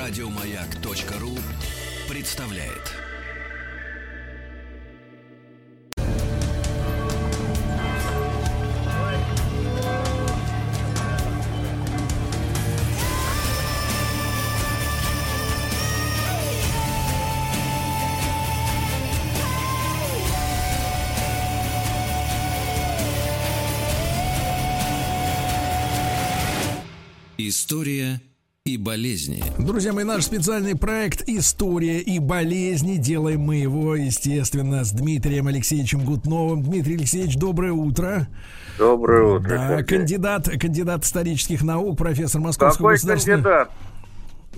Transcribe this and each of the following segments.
Радиомаяк.ру представляет. История и болезни. Друзья мои, наш специальный проект «История и болезни». Делаем мы его, естественно, с Дмитрием Алексеевичем Гутновым. Дмитрий Алексеевич, доброе утро. Доброе утро. Да, кандидат, кандидат исторических наук, профессор Московского Какой государственного...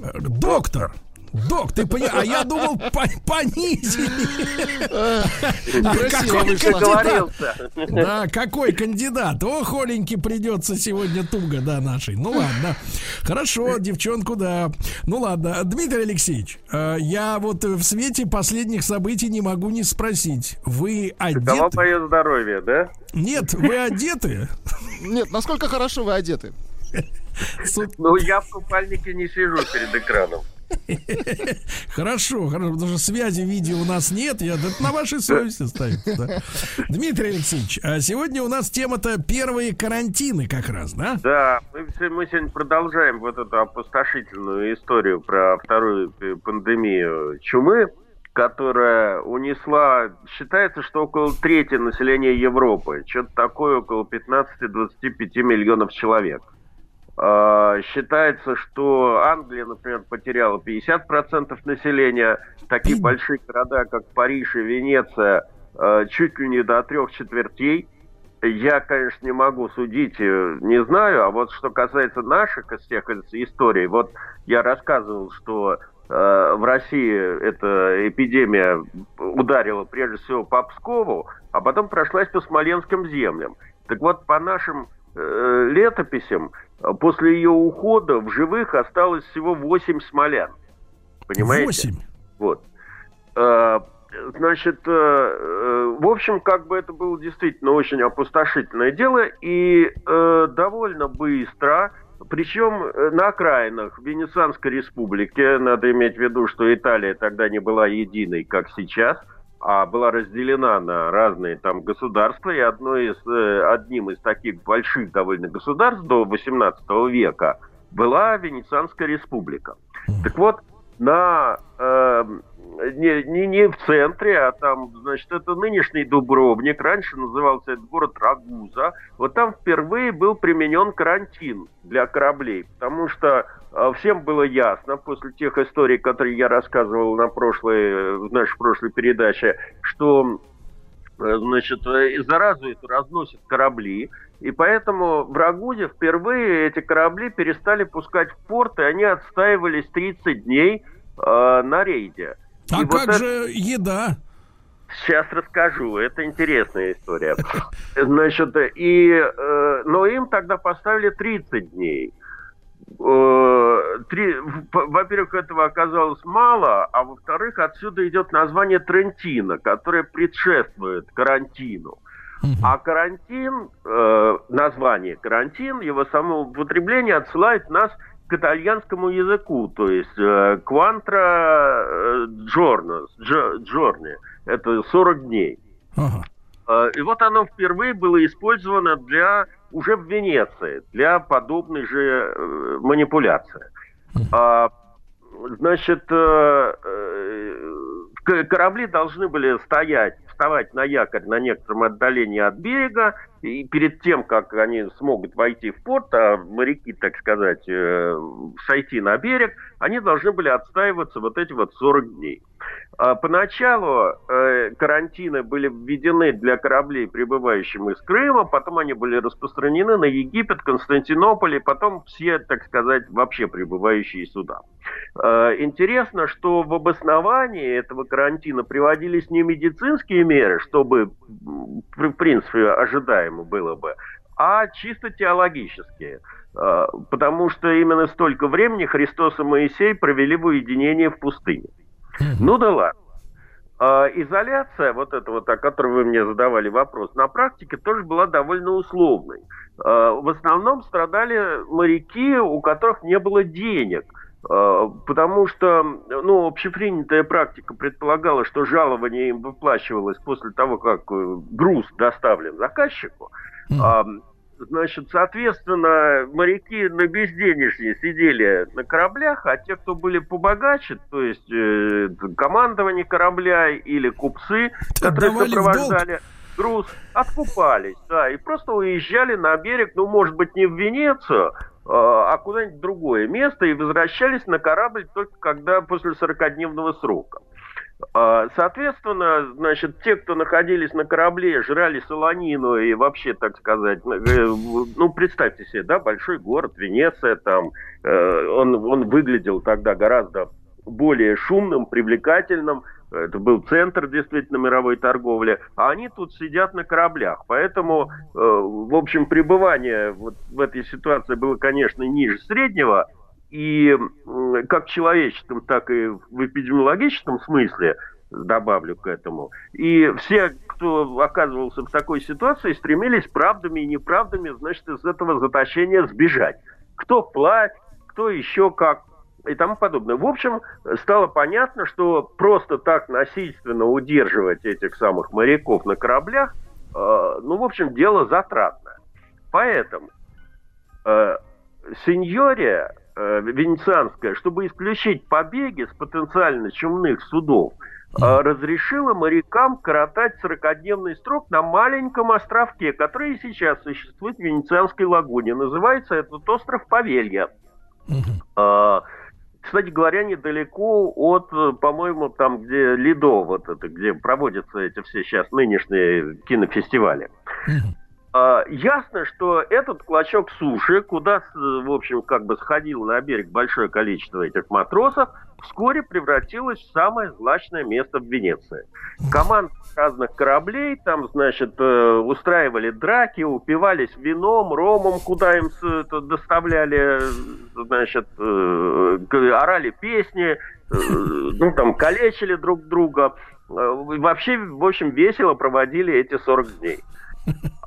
кандидат? Доктор. Док, ты понял? А я думал, по- понизили. Красиво Какой вышло. кандидат? Да, какой кандидат? О, холеньки придется сегодня туго, да, нашей. Ну ладно. Хорошо, девчонку, да. Ну ладно. Дмитрий Алексеевич, э, я вот в свете последних событий не могу не спросить. Вы одеты? мое здоровье, да? Нет, вы одеты? Нет, насколько хорошо вы одеты? Ну, я в купальнике не сижу перед экраном. Хорошо, хорошо, потому что связи видео у нас нет, я на вашей совести ставится. да. Дмитрий Алексеевич, а сегодня у нас тема-то первые карантины как раз, да? Да, мы, мы сегодня продолжаем вот эту опустошительную историю про вторую э, пандемию чумы, которая унесла, считается, что около трети населения Европы, что-то такое около 15-25 миллионов человек. А, Считается, что Англия, например, потеряла 50% населения. Такие большие города, как Париж и Венеция, э, чуть ли не до трех четвертей. Я, конечно, не могу судить, э, не знаю. А вот что касается наших из из историй, вот я рассказывал, что э, в России эта эпидемия ударила прежде всего по Пскову, а потом прошлась по Смоленским землям. Так вот, по нашим летописям, э, после ее ухода в живых осталось всего 8 смолян. Понимаете? Восемь. Вот. Э, Значит, э, в общем, как бы это было действительно очень опустошительное дело, и довольно быстро, причем на окраинах Венецианской республики, надо иметь в виду, что Италия тогда не была единой, как сейчас, а была разделена на разные там государства, и одно из, э, одним из таких больших довольно государств до 18 века была Венецианская республика. Так вот, на э, не, не, не в центре, а там, значит, это нынешний Дубровник, раньше назывался этот город Рагуза. Вот там впервые был применен карантин для кораблей, потому что всем было ясно после тех историй, которые я рассказывал на прошлой, в нашей прошлой передаче, что э, значит, э, заразу эту разносят корабли, и поэтому в Рагузе впервые эти корабли перестали пускать в порт, и они отстаивались 30 дней э, на рейде. А И вот как это- же еда? Сейчас расскажу, это интересная история. Значит, и, э, но им тогда поставили 30 дней. Э, три- Во-первых, этого оказалось мало, а во-вторых, отсюда идет название Трентино, которое предшествует карантину. А карантин, э, название карантин, его само употребление отсылает нас к итальянскому языку, то есть э, квантра э, джорно, джо- джорни, это 40 дней. Ага. Э, И вот оно впервые было использовано для уже в Венеции, для подобной же э, манипуляции. А, Значит, э, э, корабли должны были стоять, вставать на якорь на некотором отдалении от берега, и перед тем, как они смогут войти в порт, а моряки, так сказать, э, сойти на берег, они должны были отстаиваться вот эти вот 40 дней. А Поначалу э, карантины были введены для кораблей, прибывающих из Крыма, потом они были распространены на Египет, Константинополь, и потом все, так сказать, вообще прибывающие сюда. Э, Интересно, что в обосновании этого карантина приводились не медицинские меры, чтобы, в принципе, ожидаемо было бы, а чисто теологические. Э, Потому что именно столько времени Христос и Моисей провели в уединении в пустыне. Ну да ладно. А, изоляция, вот эта вот, о которой вы мне задавали вопрос, на практике тоже была довольно условной. А, в основном страдали моряки, у которых не было денег Э, потому что, ну, общепринятая практика предполагала, что жалование им выплачивалось после того, как э, груз доставлен заказчику. Mm. Значит, соответственно, моряки на безденежье сидели на кораблях, а те, кто были побогаче, то есть э, командование корабля или купцы, которые сопровождали груз, откупались, да, и просто уезжали на берег, ну, может быть, не в Венецию, а, а куда-нибудь другое место и возвращались на корабль только когда после 40-дневного срока. А, соответственно, значит, те, кто находились на корабле, жрали солонину и вообще, так сказать, э, ну, представьте себе, да, большой город, Венеция, там, э, он, он выглядел тогда гораздо более шумным, привлекательным, это был центр действительно мировой торговли, а они тут сидят на кораблях. Поэтому, э, в общем, пребывание вот в этой ситуации было, конечно, ниже среднего, и как в человеческом, так и в эпидемиологическом смысле, добавлю к этому. И все, кто оказывался в такой ситуации, стремились правдами и неправдами, значит, из этого заточения сбежать. Кто вплавь, кто еще как и тому подобное. В общем, стало понятно, что просто так насильственно удерживать этих самых моряков на кораблях, э, ну, в общем, дело затратное. Поэтому э, сеньория венецианская, чтобы исключить побеги с потенциально чумных судов, э, разрешила морякам коротать 40-дневный срок на маленьком островке, который сейчас существует в Венецианской лагуне. Называется этот остров Павелья. Uh-huh кстати говоря, недалеко от, по-моему, там, где Лидо, вот это, где проводятся эти все сейчас нынешние кинофестивали. А, ясно, что этот клочок суши, куда, в общем, как бы сходило на берег большое количество этих матросов, вскоре превратилось в самое злачное место в Венеции. Команд разных кораблей там, значит, э, устраивали драки, упивались вином, ромом, куда им доставляли, значит, э, орали песни, э, ну, там, калечили друг друга. Вообще, в общем, весело проводили эти 40 дней.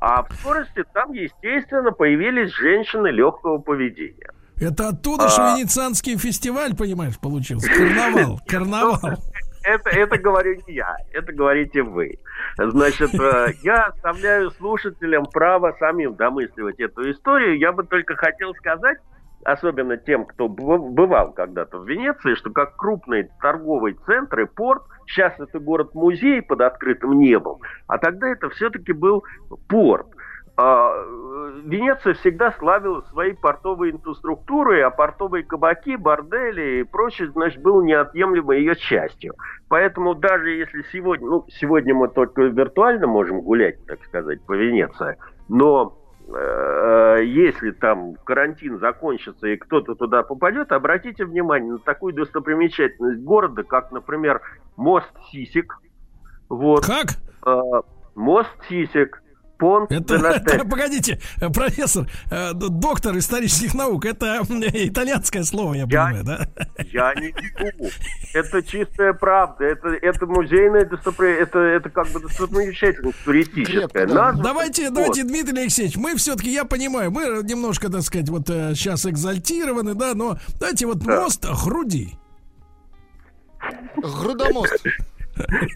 А в скорости там, естественно, появились женщины легкого поведения. Это оттуда а... же венецианский фестиваль, понимаешь, получился. Карнавал. Карнавал. Это, это говорю не я, это говорите вы. Значит, э, я оставляю слушателям право самим домысливать эту историю. Я бы только хотел сказать, особенно тем, кто бывал когда-то в Венеции, что как крупный торговый центр и порт, сейчас это город-музей под открытым небом, а тогда это все-таки был порт. А, Венеция всегда славила своей портовой инфраструктурой, а портовые кабаки, бордели и прочее, значит, был неотъемлемой ее частью. Поэтому даже если сегодня, ну, сегодня мы только виртуально можем гулять, так сказать, по Венеции, но э, если там карантин закончится и кто-то туда попадет, обратите внимание на такую достопримечательность города, как, например, мост Сисик. Вот. Как? Э, мост Сисик. Понт это, это, погодите, профессор, э, доктор исторических наук, это итальянское слово, я, я понимаю, да? Я не веду. Это чистая правда. Это, это музейное достопримечательность. Это, это как бы достопримечательность туристическая. Назва, давайте, вот. давайте, Дмитрий Алексеевич, мы все-таки, я понимаю, мы немножко, так сказать, вот сейчас э, экзальтированы, да, но давайте вот да. мост груди. Грудомост.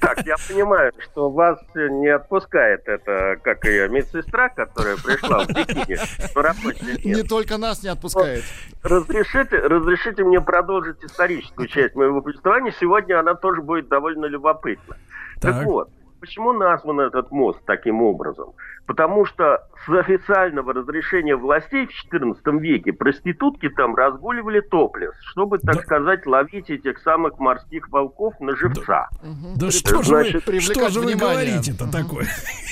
Так, я понимаю, что вас не отпускает это, как ее медсестра, которая пришла в бикини Не только нас не отпускает. Разрешите, разрешите мне продолжить историческую часть моего повествования. Сегодня она тоже будет довольно любопытна. Так, так вот, Почему назван этот мост таким образом? Потому что с официального разрешения властей в XIV веке проститутки там разгуливали топлес, чтобы, так да. сказать, ловить этих самых морских волков на живца. Да, да что, Значит, же вы, что же вы говорите-то угу. такое?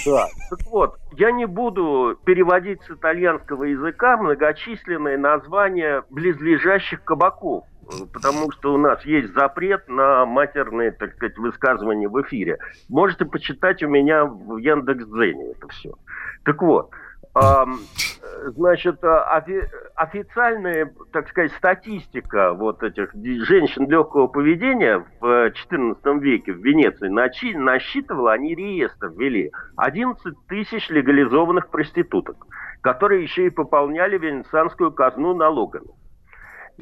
Да, так вот, я не буду переводить с итальянского языка многочисленные названия близлежащих кабаков потому что у нас есть запрет на матерные, так сказать, высказывания в эфире. Можете почитать у меня в Яндекс.Дзене это все. Так вот, значит, офи официальная, так сказать, статистика вот этих женщин легкого поведения в XIV веке в Венеции насчитывала, они реестр ввели, 11 тысяч легализованных проституток, которые еще и пополняли венецианскую казну налогами.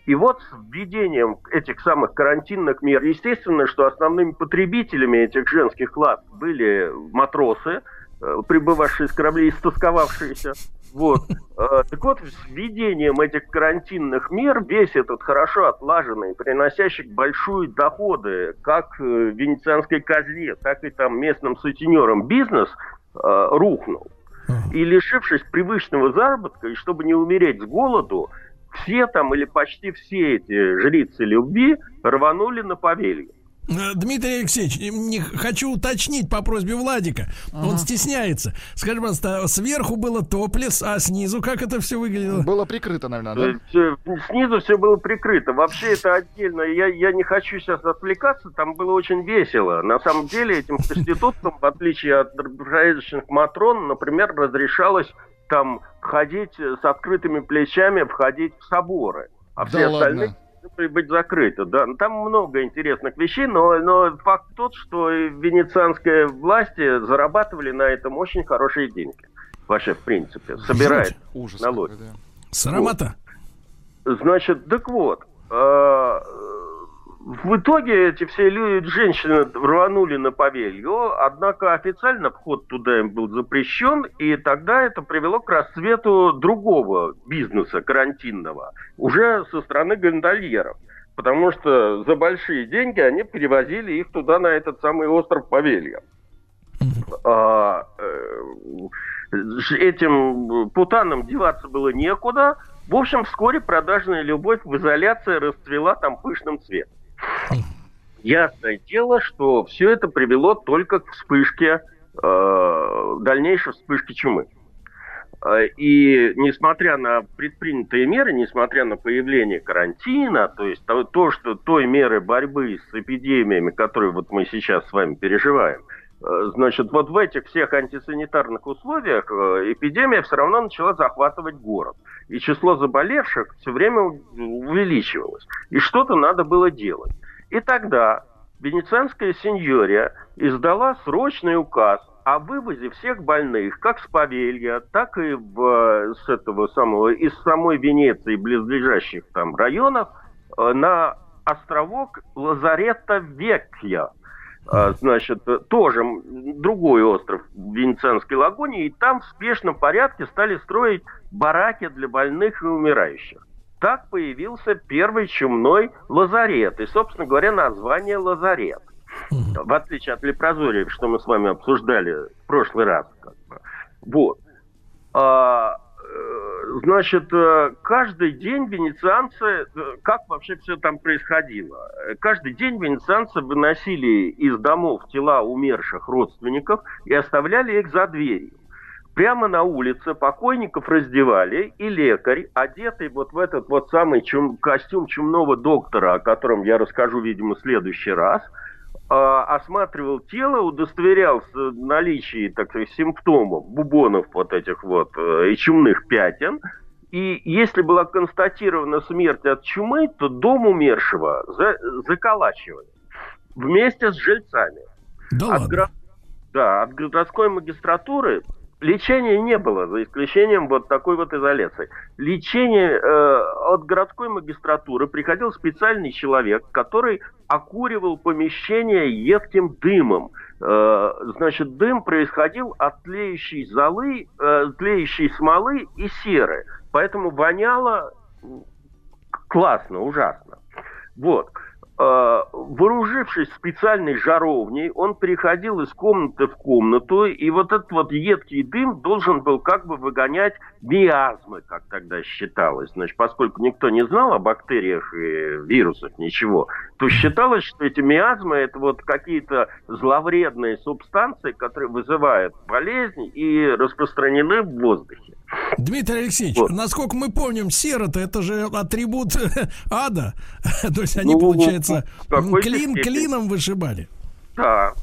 И вот с введением этих самых карантинных мер, естественно, что основными потребителями этих женских лад были матросы, э, прибывавшие с кораблей, истосковавшиеся. Вот. Э, так вот, с введением этих карантинных мер весь этот хорошо отлаженный, приносящий большие доходы как э, венецианской казне, так и там местным сутенерам бизнес рухнул. И лишившись привычного заработка, и чтобы не умереть с голоду, все там или почти все эти жрицы любви рванули на повелье. Э, Дмитрий Алексеевич, не хочу уточнить по просьбе Владика. Ага. Он стесняется. Скажи, пожалуйста, сверху было топлес, а снизу как это все выглядело? Было прикрыто, наверное, да? Снизу все было прикрыто. Вообще это отдельно. Я, я не хочу сейчас отвлекаться. Там было очень весело. На самом деле этим проституткам, в отличие от правительственных матрон, например, разрешалось там ходить с открытыми плечами, входить в соборы. А все да остальные ладно? быть закрыты. Да. Там много интересных вещей, но, но факт тот, что венецианские власти зарабатывали на этом очень хорошие деньги. Вообще, в принципе, собирает налоги. Да. Срамота. Вот. Значит, так вот, э, в итоге эти все люди, женщины рванули на Павелью, однако официально вход туда им был запрещен, и тогда это привело к расцвету другого бизнеса карантинного, уже со стороны гондольеров. Потому что за большие деньги они перевозили их туда, на этот самый остров Павелья. А, э, этим путанам деваться было некуда. В общем, вскоре продажная любовь в изоляции расцвела там пышным цветом. Ясное дело, что все это привело только к вспышке, э, дальнейшей вспышке чумы. Э, и несмотря на предпринятые меры, несмотря на появление карантина, то есть то, то что той меры борьбы с эпидемиями, которые вот мы сейчас с вами переживаем, э, значит, вот в этих всех антисанитарных условиях э, эпидемия все равно начала захватывать город. И число заболевших все время увеличивалось. И что-то надо было делать. И тогда венецианская сеньория издала срочный указ о вывозе всех больных, как с Павелья, так и в, с этого самого, из самой Венеции, близлежащих там районов, э, на островок Лазарета Векья. Э, значит, тоже другой остров в Венецианской лагуне, и там в спешном порядке стали строить бараки для больных и умирающих. Так появился первый чумной лазарет. И, собственно говоря, название лазарет. В отличие от лепрозория, что мы с вами обсуждали в прошлый раз. Как бы. Вот. А, э, значит, э, каждый день венецианцы, э, как вообще все там происходило? Каждый день венецианцы выносили из домов тела умерших родственников и оставляли их за дверью. Прямо на улице покойников раздевали, и лекарь, одетый вот в этот вот самый чум, костюм чумного доктора, о котором я расскажу, видимо, в следующий раз, э, осматривал тело, удостоверялся наличии, так сказать, симптомов, бубонов вот этих вот э, и чумных пятен, и если была констатирована смерть от чумы, то дом умершего за, заколачивали вместе с жильцами. Да, от, ладно? Да, от городской магистратуры Лечения не было, за исключением вот такой вот изоляции. Лечение э, от городской магистратуры приходил специальный человек, который окуривал помещение едким дымом. Э, значит, дым происходил от тлеющей золы, э, тлеющей смолы и серы. Поэтому воняло классно, ужасно. Вот. Э, вооружившись специальной жаровней, он переходил из комнаты в комнату, и вот этот вот едкий дым должен был как бы выгонять миазмы, как тогда считалось. Значит, поскольку никто не знал о бактериях и вирусах, ничего, то считалось, что эти миазмы это вот какие-то зловредные субстанции, которые вызывают болезнь и распространены в воздухе. Дмитрий Алексеевич, вот. насколько мы помним, сера-то это же атрибут ада. То есть они, ну, получается, клин степени. клином вышибали. Да.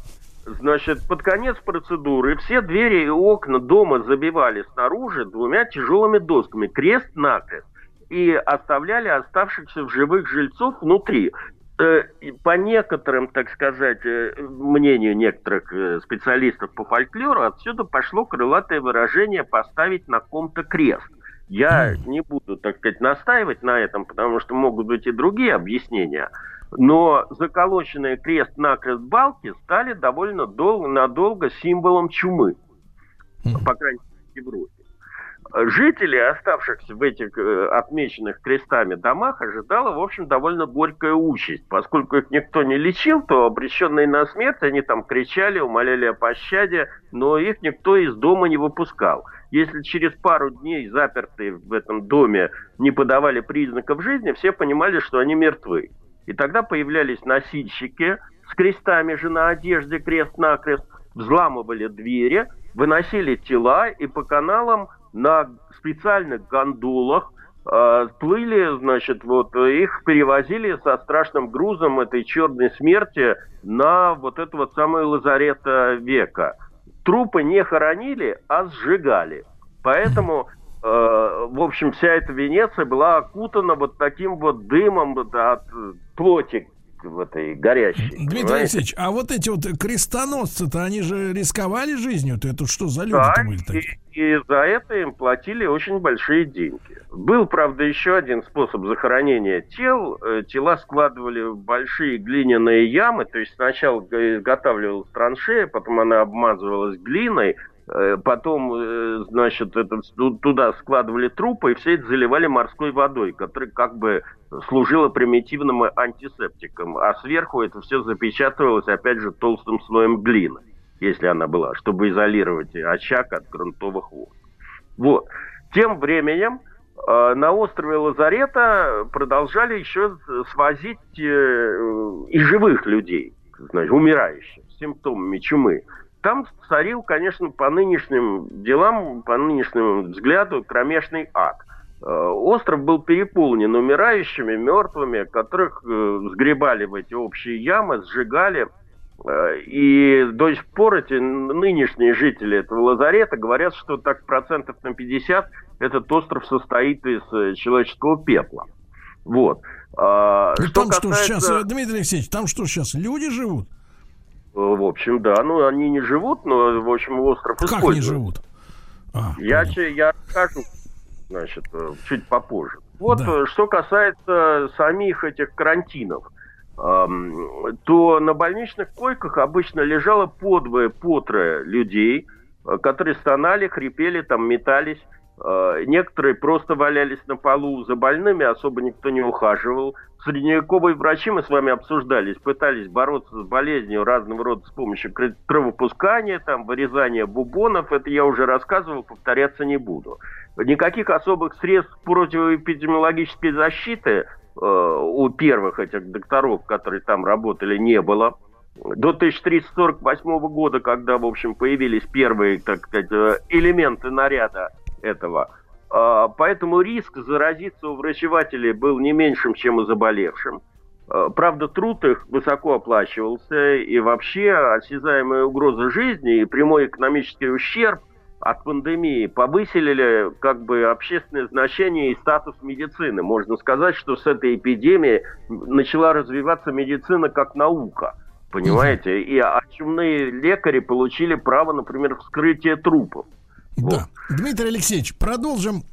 Значит, под конец процедуры все двери и окна дома забивали снаружи двумя тяжелыми досками, крест-накрест, и оставляли оставшихся в живых жильцов внутри. Э, по некоторым, так сказать, э, мнению некоторых э, специалистов по фольклору, отсюда пошло крылатое выражение «поставить на ком-то крест». Я не буду, так сказать, настаивать на этом, потому что могут быть и другие объяснения. Но заколоченные крест-накрест балки стали довольно долго, надолго символом чумы. По крайней мере, в Европе. Жители, оставшихся в этих э, отмеченных крестами домах, ожидала, в общем, довольно горькая участь. Поскольку их никто не лечил, то обреченные на смерть, они там кричали, умоляли о пощаде, но их никто из дома не выпускал. Если через пару дней запертые в этом доме не подавали признаков жизни, все понимали, что они мертвы. И тогда появлялись носильщики с крестами же на одежде, крест-накрест, взламывали двери, выносили тела и по каналам на специальных гондолах э, плыли, значит, вот их перевозили со страшным грузом этой черной смерти на вот это вот самое лазарета века. Трупы не хоронили, а сжигали. Поэтому э, в общем, вся эта Венеция была окутана вот таким вот дымом от плоти в этой горящей. Дмитрий понимаете? Алексеевич, а вот эти вот крестоносцы-то, они же рисковали жизнью-то? Это что за люди-то да, были такие? И, и за это им платили очень большие деньги. Был, правда, еще один способ захоронения тел. Э, тела складывали в большие глиняные ямы, то есть сначала изготавливалась траншея, потом она обмазывалась глиной, потом, э, значит, это, туда складывали трупы и все это заливали морской водой, которая как бы служила примитивным антисептиком. А сверху это все запечатывалось, опять же, толстым слоем глины, если она была, чтобы изолировать очаг от грунтовых вод. Вот. Тем временем э, на острове Лазарета продолжали еще свозить и живых людей, значит, умирающих, симптомами чумы там царил, конечно, по нынешним делам, по нынешнему взгляду, кромешный ад. Э, остров был переполнен умирающими, мертвыми, которых э, сгребали в эти общие ямы, сжигали. Э, и до сих пор эти нынешние жители этого лазарета говорят, что так процентов на 50 этот остров состоит из человеческого пепла. Вот. А, И что там касается... что сейчас, Дмитрий Алексеевич, там что сейчас, люди живут? Э, в общем, да. Ну, они не живут, но, в общем, остров как используют. Как не живут? А, я, я расскажу, значит, э, чуть попозже. Вот да. Э, что касается самих этих карантинов, то на больничных койках обычно лежало подвое, потрое людей, которые стонали, хрипели, там метались. Э, некоторые просто валялись на полу, за больными особо никто не ухаживал. Средневековые врачи, мы с вами обсуждали, пытались бороться с болезнью разного рода с помощью кровопускания, там, вырезания бубонов. Это я уже рассказывал, повторяться не буду. Никаких особых средств противоэпидемиологической защиты э, у первых этих докторов, которые там работали, не было. До 1348 года, когда, в общем, появились первые, так сказать, э, элементы наряда этого. А, поэтому риск заразиться у врачевателей был не меньшим, чем у заболевшим. А, правда, труд их высоко оплачивался, и вообще осязаемая угроза жизни и прямой экономический ущерб от пандемии повысили как бы общественное значение и статус медицины. Можно сказать, что с этой эпидемией начала развиваться медицина как наука. Понимаете? И а чумные лекари получили право, например, вскрытия трупов. Да. Дмитрий Алексеевич, продолжим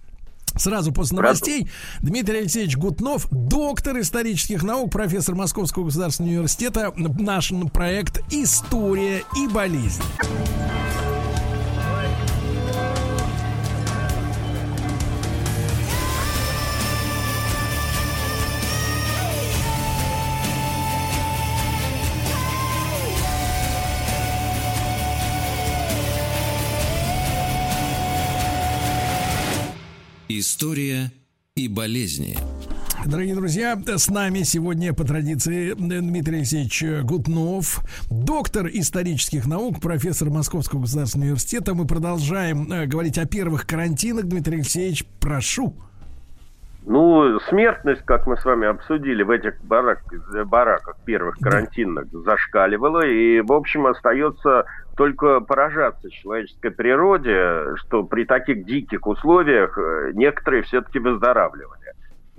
Сразу после новостей Дмитрий Алексеевич Гутнов, доктор исторических наук, профессор Московского государственного университета, наш проект «История и болезнь». История и болезни. Дорогие друзья, с нами сегодня по традиции Дмитрий Алексеевич Гутнов, доктор исторических наук, профессор Московского государственного университета. Мы продолжаем э, говорить о первых карантинах. Дмитрий Алексеевич, прошу. Ну, смертность, как мы с вами обсудили, в этих барак, бараках первых карантинных зашкаливала. И, в общем, остается только поражаться человеческой природе, что при таких диких условиях э, некоторые все-таки выздоравливали.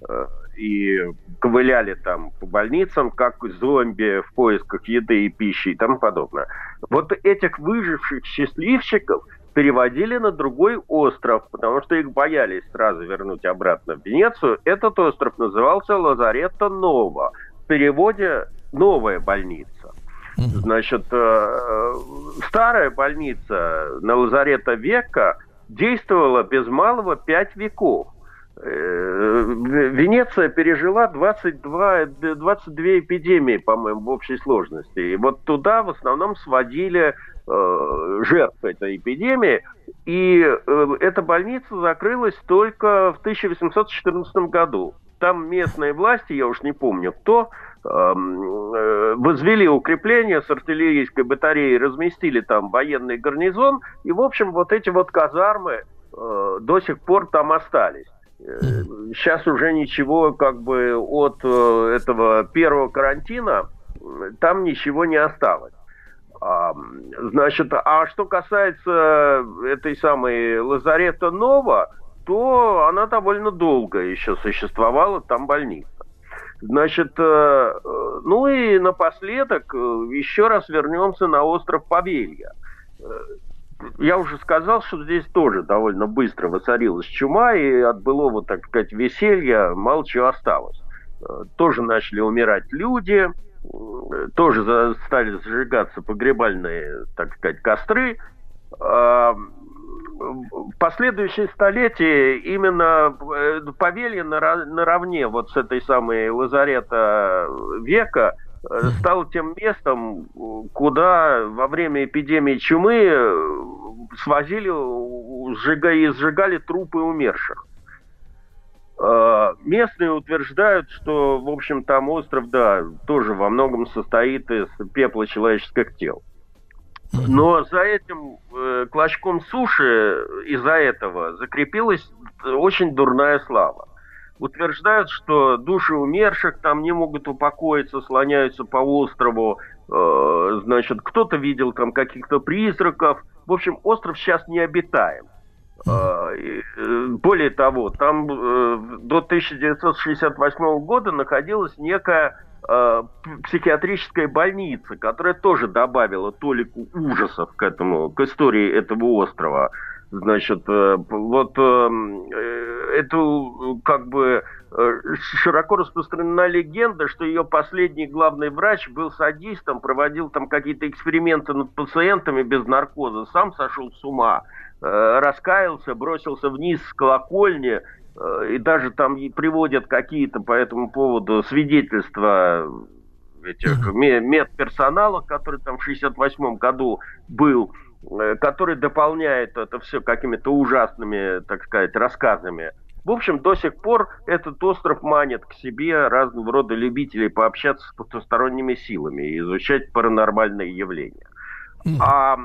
Э, и ковыляли там по больницам, как зомби в поисках еды и пищи и тому подобное. Вот этих выживших счастливчиков переводили на другой остров, потому что их боялись сразу вернуть обратно в Венецию. Этот остров назывался Лазаретто Нова. В переводе «новая больница». Значит, э, старая больница на Лазарета века действовала без малого пять веков. Э, Венеция пережила 22, 22 эпидемии, по-моему, в общей сложности. И вот туда в основном сводили э, жертв этой эпидемии. И э, эта больница закрылась только в 1814 году. Там местные власти, я уж не помню кто, э, возвели укрепления с артиллерийской батареей, разместили там военный гарнизон, и, в общем, вот эти вот казармы э, до сих пор там остались. Сейчас уже ничего как бы от э, этого первого карантина там ничего не осталось. А, значит, а что касается этой самой Лазарета Нова, то она довольно долго еще существовала, там больница. Значит, э, ну и напоследок э, еще раз вернемся на остров Павелья я уже сказал, что здесь тоже довольно быстро воцарилась чума, и от былого, так сказать, веселья мало чего осталось. Э, тоже начали умирать люди, э, тоже стали зажигаться погребальные, так сказать, костры. Последующие столетия именно э, Павелья наравне вот с этой самой лазарета века – Э, стал тем местом, куда во время эпидемии чумы э, свозили сжигали, и сжигали трупы умерших. Э, местные утверждают, что, в общем, там остров, да, тоже во многом состоит из пепла человеческих тел. Но за этим э, клочком суши из-за этого закрепилась очень дурная слава утверждают, что души умерших там не могут упокоиться, слоняются по острову. Э, значит, кто-то видел там каких-то призраков. В общем, остров сейчас не обитаем. Э, э, более того, там э, до 1968 года находилась некая психиатрическая больница, которая тоже добавила толику ужасов к этому, к истории этого острова. Значит, э, вот э, эту как бы э, широко распространена легенда, что ее последний главный врач был садистом, проводил там какие-то эксперименты над пациентами без наркоза, сам сошел с ума, раскаялся, бросился вниз с колокольни, и даже там приводят какие-то по этому поводу свидетельства этих медперсонала, который там в 68 году был, Э, который дополняет это все какими-то ужасными, так сказать, рассказами. В общем, до сих пор этот остров манит к себе разного рода любителей пообщаться с потусторонними силами и изучать паранормальные явления. А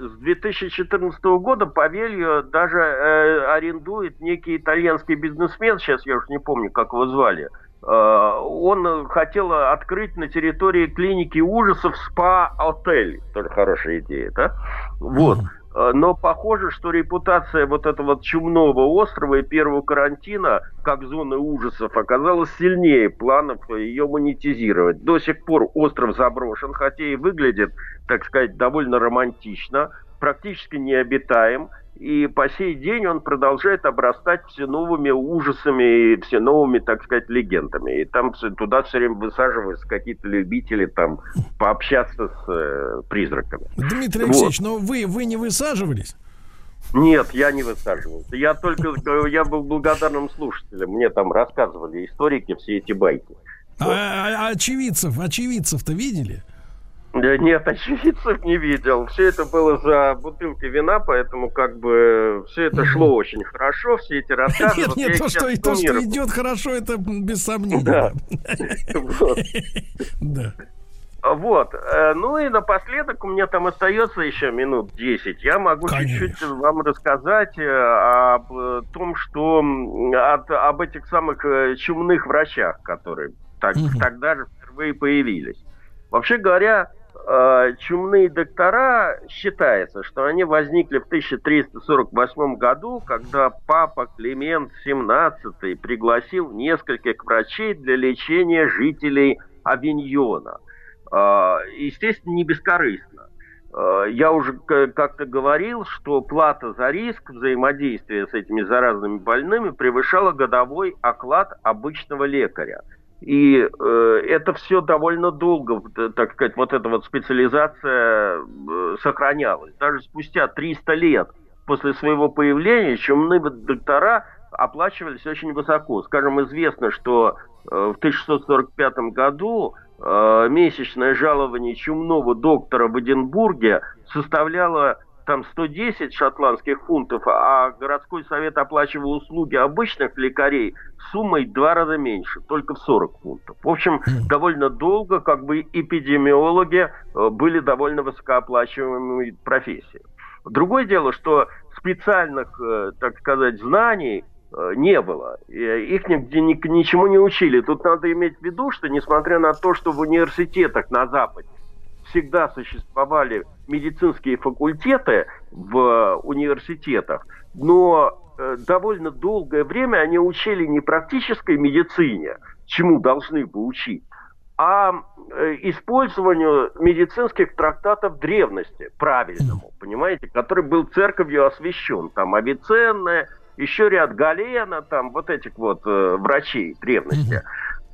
с 2014 года Павелью даже э, арендует некий итальянский бизнесмен, сейчас я уж не помню, как его звали, Э, он хотел открыть на территории клиники ужасов спа-отель. Тоже хорошая идея, да? Вот. Э, но похоже, что репутация вот этого чумного острова и первого карантина, как зоны ужасов, оказалась сильнее планов ее монетизировать. До сих пор остров заброшен, хотя и выглядит, так сказать, довольно романтично, практически необитаем и по сей день он продолжает обрастать все новыми ужасами и все новыми, так сказать, легендами. И там туда все время высаживаются какие-то любители там пообщаться с э, призраками. Дмитрий Алексеевич, вот. но вы, вы не высаживались? Нет, я не высаживался. Я только, я был благодарным слушателем. Мне там рассказывали историки все эти байки. А, а, а очевидцев, очевидцев-то видели? Нет, очевидцев не видел. Все это было за бутылкой вина, поэтому как бы все это шло очень хорошо, все эти рассказы. Нет, вот нет, то, что, то, что идет хорошо, это без сомнений. Да. Да. Вот. Э, ну и напоследок у меня там остается еще минут 10. Я могу чуть-чуть вам рассказать э, об э, том, что от, об этих самых чумных врачах, которые так, угу. тогда же впервые появились. Вообще говоря, Э, чумные доктора считается, что они возникли в 1348 году, когда папа Климент XVII пригласил нескольких врачей для лечения жителей Авиньона. Э, естественно, не бескорыстно. Э, я уже как-то говорил, что плата за риск взаимодействия с этими заразными больными превышала годовой оклад обычного лекаря. И э, это все довольно долго, так сказать, вот эта вот специализация э, сохранялась. Даже спустя 300 лет после своего появления чумные доктора оплачивались очень высоко. Скажем, известно, что э, в 1645 году э, месячное жалование чумного доктора в Эдинбурге составляло там 110 шотландских фунтов, а городской совет оплачивал услуги обычных лекарей суммой в два раза меньше, только в 40 фунтов. В общем, довольно долго как бы эпидемиологи э, были довольно высокооплачиваемыми профессией. Другое дело, что специальных, э, так сказать, знаний э, не было. Их нигде ничему не учили. Тут надо иметь в виду, что несмотря на то, что в университетах на Западе всегда существовали медицинские факультеты в университетах, но э, довольно долгое время они учили не практической медицине, чему должны бы учить, а э, использованию медицинских трактатов древности, правильному, понимаете, который был церковью освящен. Там Авиценна, еще ряд Галена, там вот этих вот э, врачей древности.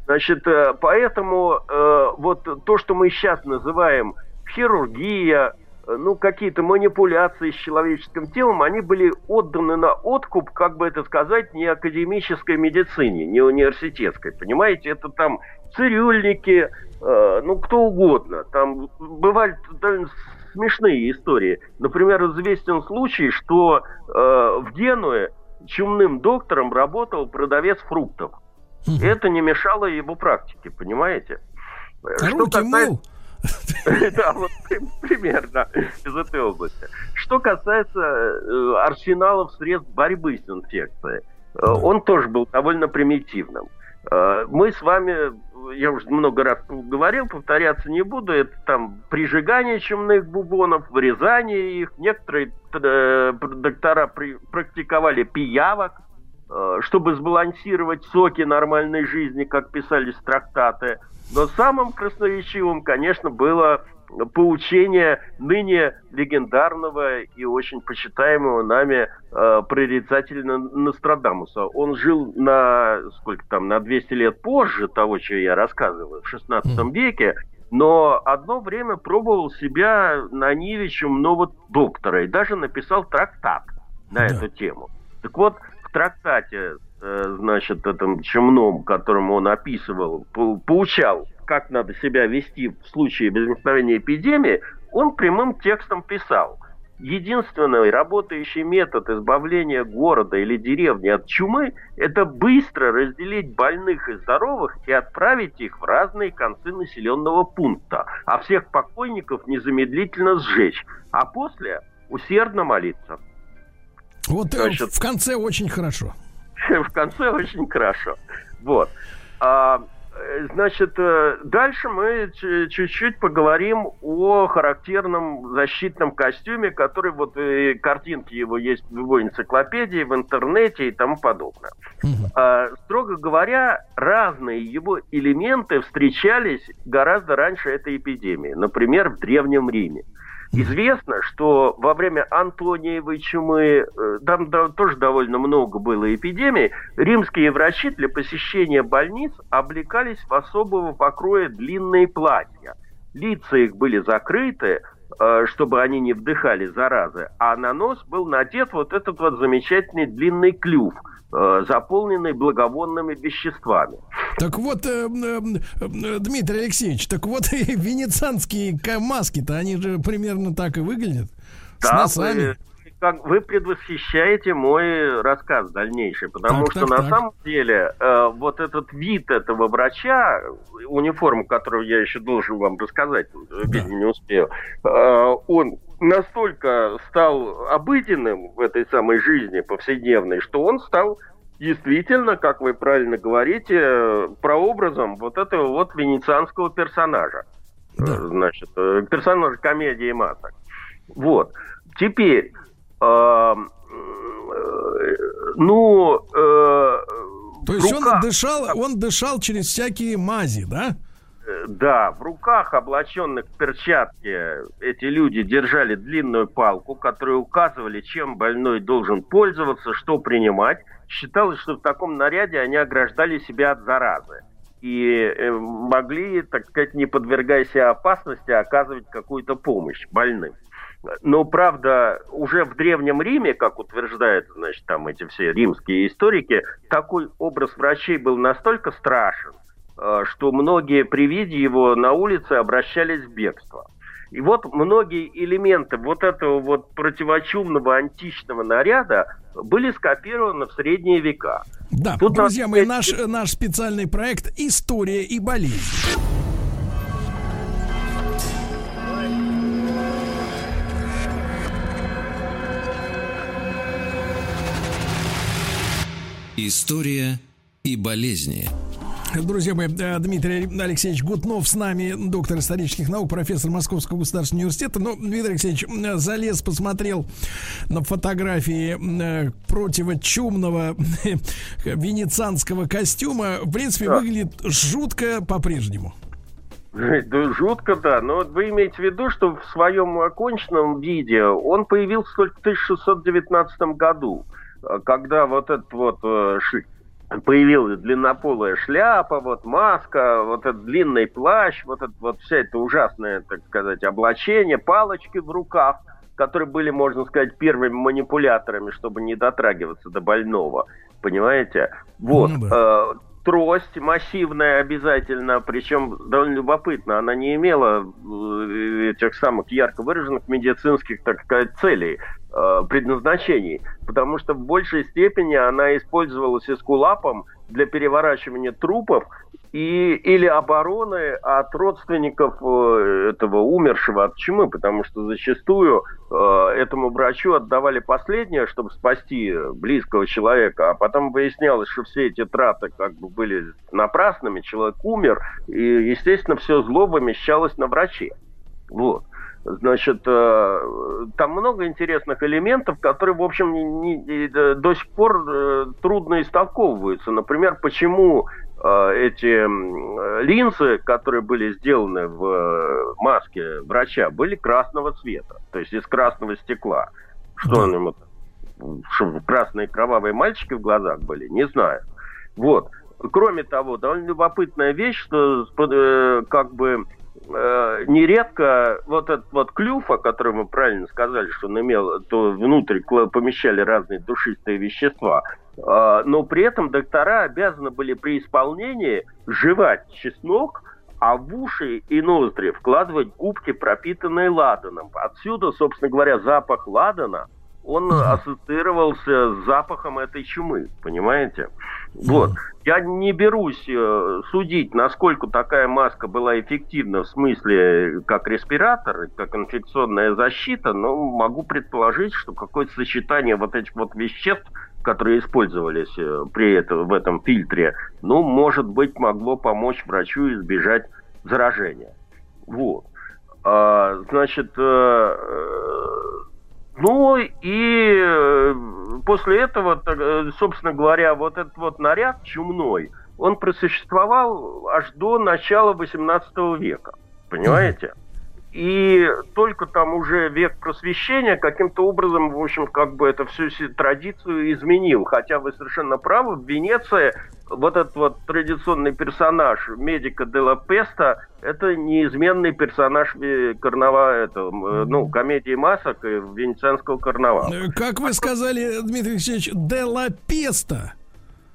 Значит, э, поэтому э, вот то, что мы сейчас называем хирургия, э, ну, какие-то манипуляции с человеческим телом, они были отданы на откуп, как бы это сказать, не академической медицине, не университетской, понимаете? Это там цирюльники, ну, кто угодно. Там бывали довольно смешные истории. Например, известен случай, что в Генуе чумным доктором работал продавец фруктов. Угу. Это не мешало его практике, понимаете? А что мыл? Да, вот примерно из этой области. Что касается э, арсеналов средств борьбы с инфекцией, э, он тоже был довольно примитивным. Э, мы с вами, я уже много раз говорил, повторяться не буду, это там прижигание чумных бубонов, вырезание их. Некоторые доктора практиковали пиявок, чтобы сбалансировать соки нормальной жизни, как писались трактаты. Но самым красноречивым, конечно, было поучение ныне легендарного и очень почитаемого нами э, прорицателя Нострадамуса. Он жил на сколько там, на 200 лет позже того, что я рассказываю, в 16 mm. веке, но одно время пробовал себя на ниве чумного доктора и даже написал трактат на да. эту тему. Так вот, трактате, э, значит, этом чумном, которому он описывал, поучал, как надо себя вести в случае возникновения эпидемии, он прямым текстом писал. Единственный работающий метод избавления города или деревни от чумы – это быстро разделить больных и здоровых и отправить их в разные концы населенного пункта, а всех покойников незамедлительно сжечь, а после усердно молиться. Вот э, Значит, в конце очень хорошо. В конце очень хорошо. Вот. А, э, значит, э, дальше мы чуть-чуть поговорим о характерном защитном костюме, который вот и картинки его есть в любой энциклопедии, в интернете и тому подобное. Угу. А, строго говоря, разные его элементы встречались гораздо раньше этой эпидемии. Например, в Древнем Риме. Известно, что во время Антониевой чумы, э, там да, тоже довольно много было эпидемий, римские врачи для посещения больниц облекались в особого покроя длинные платья. Лица их были закрыты, э, чтобы они не вдыхали заразы, а на нос был надет вот этот вот замечательный длинный клюв – заполненный благовонными веществами. Так вот, э, э, э, Дмитрий Алексеевич, так вот и венецианские маски-то, они же примерно так и выглядят. Да, с носами. Вы, как, вы предвосхищаете мой рассказ дальнейший, потому так, что так, на так. самом деле э, вот этот вид этого врача, униформу, которую я еще должен вам рассказать, да. не успею, э, он настолько стал обыденным в этой самой жизни повседневной, что он стал действительно, как вы правильно говорите, прообразом вот этого вот венецианского персонажа. Да. Значит, э, персонажа комедии масок. Вот. Теперь, э, э, ну, э, то есть он дышал, он дышал через всякие мази, да? Да, в руках, облаченных в перчатки, эти люди держали длинную палку, которую указывали, чем больной должен пользоваться, что принимать. Считалось, что в таком наряде они ограждали себя от заразы и э, могли, так сказать, не подвергая себя опасности, оказывать какую-то помощь больным. Но, правда, уже в Древнем Риме, как утверждают, значит, там эти все римские историки, такой образ врачей был настолько страшен, э, что многие при виде его на улице обращались в бегство. И вот многие элементы вот этого вот противочумного античного наряда были скопированы в средние века. Да, Тут друзья мои, наш, наш специальный проект «История и болезнь». История и болезни. Друзья мои, э, Дмитрий Алексеевич Гутнов с нами, доктор исторических наук, профессор Московского государственного университета. Но Дмитрий Алексеевич залез, посмотрел на фотографии э, противочумного венецианского костюма. В принципе, да. выглядит жутко по-прежнему. Да, жутко, да. Но вы имеете в виду, что в своем оконченном виде он появился только в 1619 году, э, когда вот этот вот появилась длиннополая шляпа, вот маска, вот этот длинный плащ, вот это вот вся эта ужасное, так сказать, облачение, палочки в руках, которые были, можно сказать, первыми манипуляторами, чтобы не дотрагиваться до больного. Понимаете? Вот. Ну, да. Трость массивная обязательно, причем довольно любопытно, она не имела э, этих самых ярко выраженных медицинских, так сказать, целей, э, предназначений, потому что в большей степени она использовалась эскулапом для переворачивания трупов и, или обороны от родственников э, этого умершего от чумы, потому что зачастую э, этому врачу отдавали последнее, чтобы спасти близкого человека, а потом выяснялось, что все эти траты как бы были напрасными, человек умер, и, естественно, все зло вымещалось на враче. Вот. Значит, э, там много интересных элементов, которые, в общем, не, не, до сих пор э, трудно истолковываются. Например, почему эти линзы, которые были сделаны в маске врача, были красного цвета, то есть из красного стекла. Что он ему чтобы красные кровавые мальчики в глазах были, не знаю. Вот. Кроме того, довольно любопытная вещь, что как бы э, нередко вот этот вот клюв, о котором вы правильно сказали, что он имел, то внутрь помещали разные душистые вещества, э, но при этом доктора обязаны были при исполнении жевать чеснок, а в уши и ноздри вкладывать губки, пропитанные ладаном. Отсюда, собственно говоря, запах ладана, он ассоциировался с запахом этой чумы, понимаете? Вот. Я не берусь э, судить, насколько такая маска была эффективна в смысле как респиратор, как инфекционная защита, но могу предположить, что какое-то сочетание вот этих вот веществ, которые использовались э, при этом, в этом фильтре, ну, может быть, могло помочь врачу избежать заражения. Вот. А, значит, э, ну и э, после этого, э, собственно говоря, вот этот вот наряд чумной, он просуществовал аж до начала XVIII века. Понимаете? И только там уже век просвещения каким-то образом, в общем, как бы это всю традицию изменил. Хотя вы совершенно правы, в Венеции вот этот вот традиционный персонаж медика Делла Песта это неизменный персонаж карнавала, это, ну, комедии масок и венецианского карнавала. Э, как вы сказали, Дмитрий Алексеевич, Делла Песта?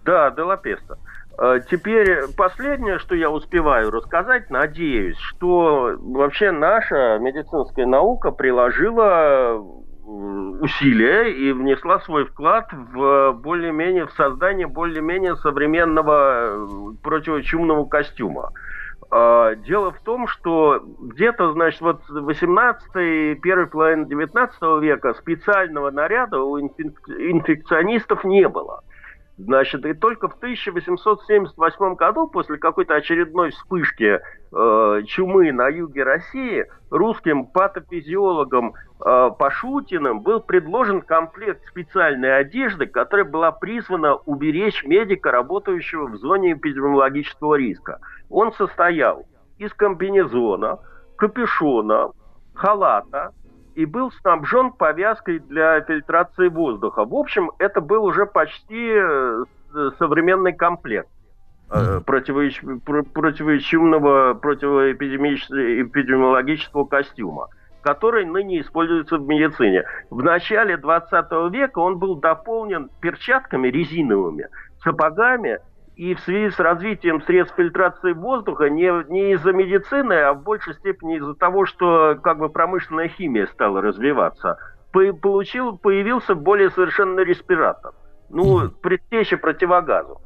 Да, Делла Песта. Э, теперь последнее, что я успеваю рассказать, надеюсь, что вообще наша медицинская наука приложила усилия и внесла свой вклад в более-менее в создание более-менее современного противочумного костюма. Э, дело в том, что где-то, значит, вот 18 первой половины 19 века специального наряда у инфекционистов не было. Значит, и только в 1878 году, после какой-то очередной вспышки э, чумы на юге России, русским патофизиологам э, Пашутиным был предложен комплект специальной одежды, которая была призвана уберечь медика, работающего в зоне эпидемиологического риска. Он состоял из комбинезона, капюшона, халата и был снабжен повязкой для фильтрации воздуха. В общем, это был уже почти э, современный комплект э, противоичумного, противоэпидемиологического костюма который ныне используется в медицине. В начале 20 века он был дополнен перчатками резиновыми, сапогами и в связи с развитием средств фильтрации воздуха не, не из-за медицины, а в большей степени из-за того, что как бы промышленная химия стала развиваться, по, получил, появился более совершенный респиратор. Ну, предтеча противогазу.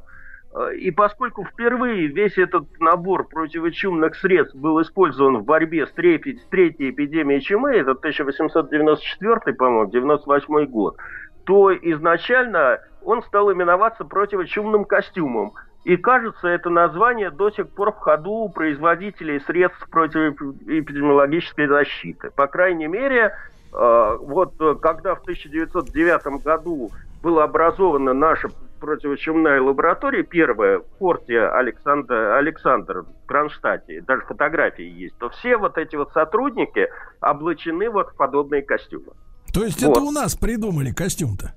И поскольку впервые весь этот набор противочумных средств был использован в борьбе с третьей, с третьей эпидемией чумы, это 1894, по-моему, 98 год, то изначально он стал именоваться противочумным костюмом. И кажется, это название до сих пор в ходу у производителей средств противоэпидемиологической защиты. По крайней мере, э, вот э, когда в 1909 году была образована наша противочумная лаборатория, первая в порте Александр, Александр в Кронштадте, даже фотографии есть, то все вот эти вот сотрудники облачены вот в подобные костюмы. То есть вот. это у нас придумали костюм-то?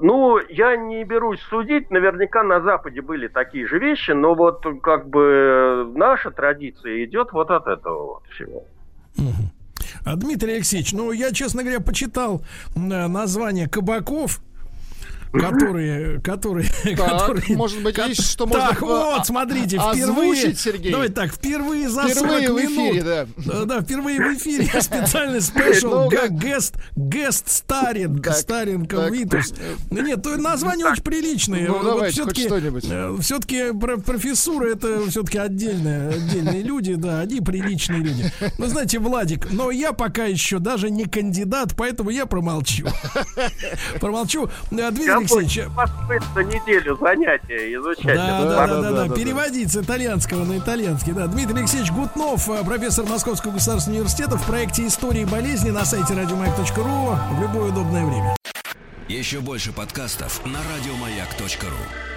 Ну, я не берусь судить, наверняка на Западе были такие же вещи, но вот как бы наша традиция идет вот от этого вот всего. А Дмитрий Алексеевич, ну я, честно говоря, почитал название кабаков которые, которые, так, которые, может быть, есть что можно Так, вот, смотрите, впервые, Сергей. Давайте так, впервые за впервые 40 в эфире, минут, да. да, впервые в эфире специальный спешл, гест, гест старинг, старинг Витус. Нет, то название очень приличное. Ну, давайте, все-таки, э, все-таки профессура это все-таки отдельные, отдельные люди, да, они приличные люди. Ну, знаете, Владик, но я пока еще даже не кандидат, поэтому я промолчу. Промолчу. Дмитрий Алексеевич. За неделю занятия изучать. Да, да, да, да, да, переводить с итальянского на итальянский. Да. Дмитрий Алексеевич Гутнов, э, профессор Московского государственного университета в проекте «Истории болезни» на сайте радиомаяк.ру в любое удобное время. Еще больше подкастов на радиомаяк.ру